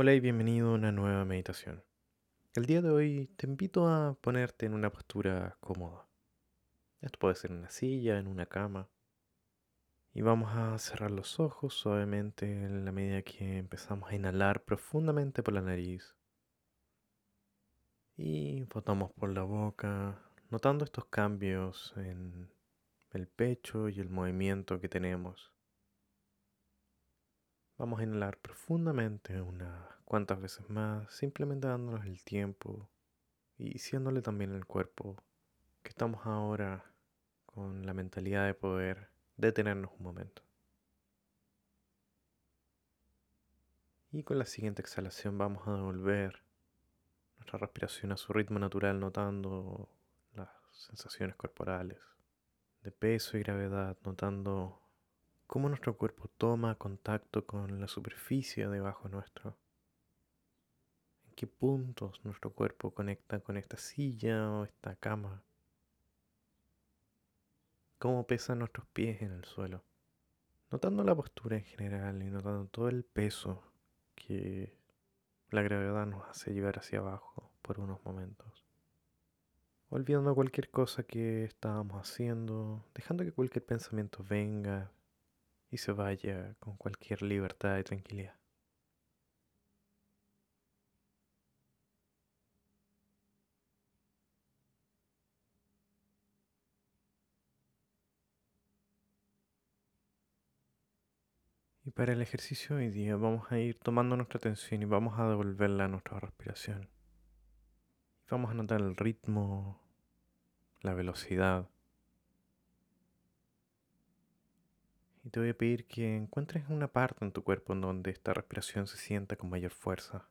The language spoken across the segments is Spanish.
Hola y bienvenido a una nueva meditación. El día de hoy te invito a ponerte en una postura cómoda. Esto puede ser en una silla, en una cama. Y vamos a cerrar los ojos suavemente en la medida que empezamos a inhalar profundamente por la nariz. Y botamos por la boca, notando estos cambios en el pecho y el movimiento que tenemos. Vamos a inhalar profundamente unas cuantas veces más, simplemente dándonos el tiempo y diciéndole también al cuerpo que estamos ahora con la mentalidad de poder detenernos un momento. Y con la siguiente exhalación vamos a devolver nuestra respiración a su ritmo natural, notando las sensaciones corporales de peso y gravedad, notando cómo nuestro cuerpo toma contacto con la superficie debajo nuestro. En qué puntos nuestro cuerpo conecta con esta silla o esta cama. Cómo pesan nuestros pies en el suelo. Notando la postura en general y notando todo el peso que la gravedad nos hace llevar hacia abajo por unos momentos. Olvidando cualquier cosa que estábamos haciendo, dejando que cualquier pensamiento venga, y se vaya con cualquier libertad y tranquilidad. Y para el ejercicio de hoy día vamos a ir tomando nuestra atención y vamos a devolverla a nuestra respiración. vamos a notar el ritmo, la velocidad, Y te voy a pedir que encuentres una parte en tu cuerpo en donde esta respiración se sienta con mayor fuerza.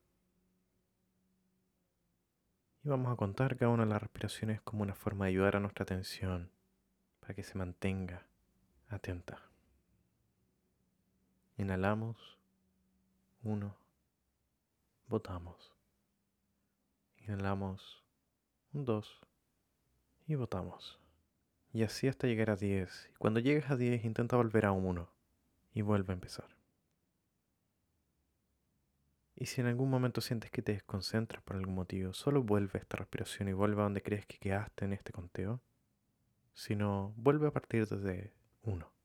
Y vamos a contar cada una de las respiraciones como una forma de ayudar a nuestra atención para que se mantenga atenta. Inhalamos. Uno. Botamos. Inhalamos. Un, dos. Y botamos. Y así hasta llegar a 10. Y cuando llegues a 10 intenta volver a 1 y vuelve a empezar. Y si en algún momento sientes que te desconcentras por algún motivo, solo vuelve a esta respiración y vuelve a donde crees que quedaste en este conteo. Si no, vuelve a partir desde 1.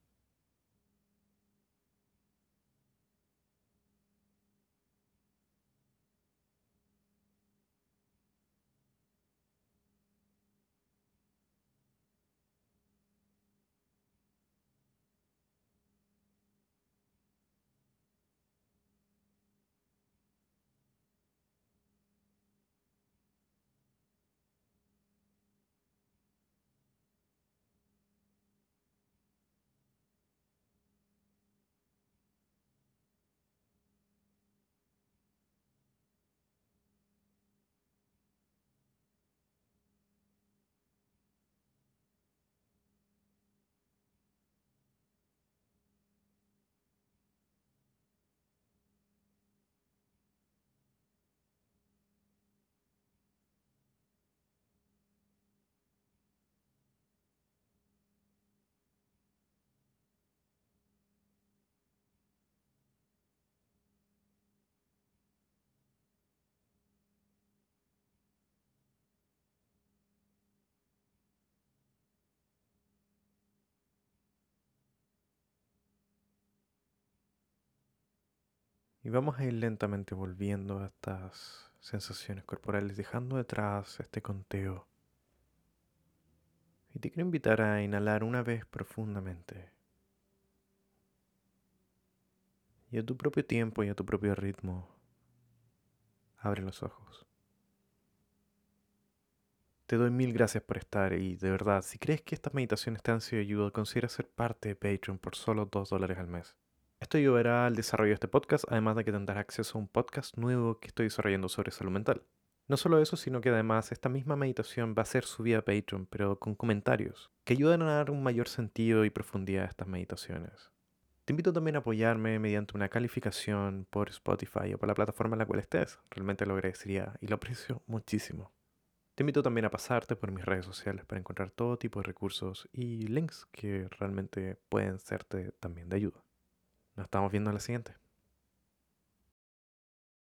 Y vamos a ir lentamente volviendo a estas sensaciones corporales, dejando detrás este conteo. Y te quiero invitar a inhalar una vez profundamente. Y a tu propio tiempo y a tu propio ritmo, abre los ojos. Te doy mil gracias por estar y de verdad, si crees que estas meditaciones te han sido ayuda, considera ser parte de Patreon por solo 2 dólares al mes. Esto ayudará al desarrollo de este podcast, además de que tendrás acceso a un podcast nuevo que estoy desarrollando sobre salud mental. No solo eso, sino que además esta misma meditación va a ser subida a Patreon, pero con comentarios, que ayudan a dar un mayor sentido y profundidad a estas meditaciones. Te invito también a apoyarme mediante una calificación por Spotify o por la plataforma en la cual estés. Realmente lo agradecería y lo aprecio muchísimo. Te invito también a pasarte por mis redes sociales para encontrar todo tipo de recursos y links que realmente pueden serte también de ayuda. Nos estamos viendo en la siguiente.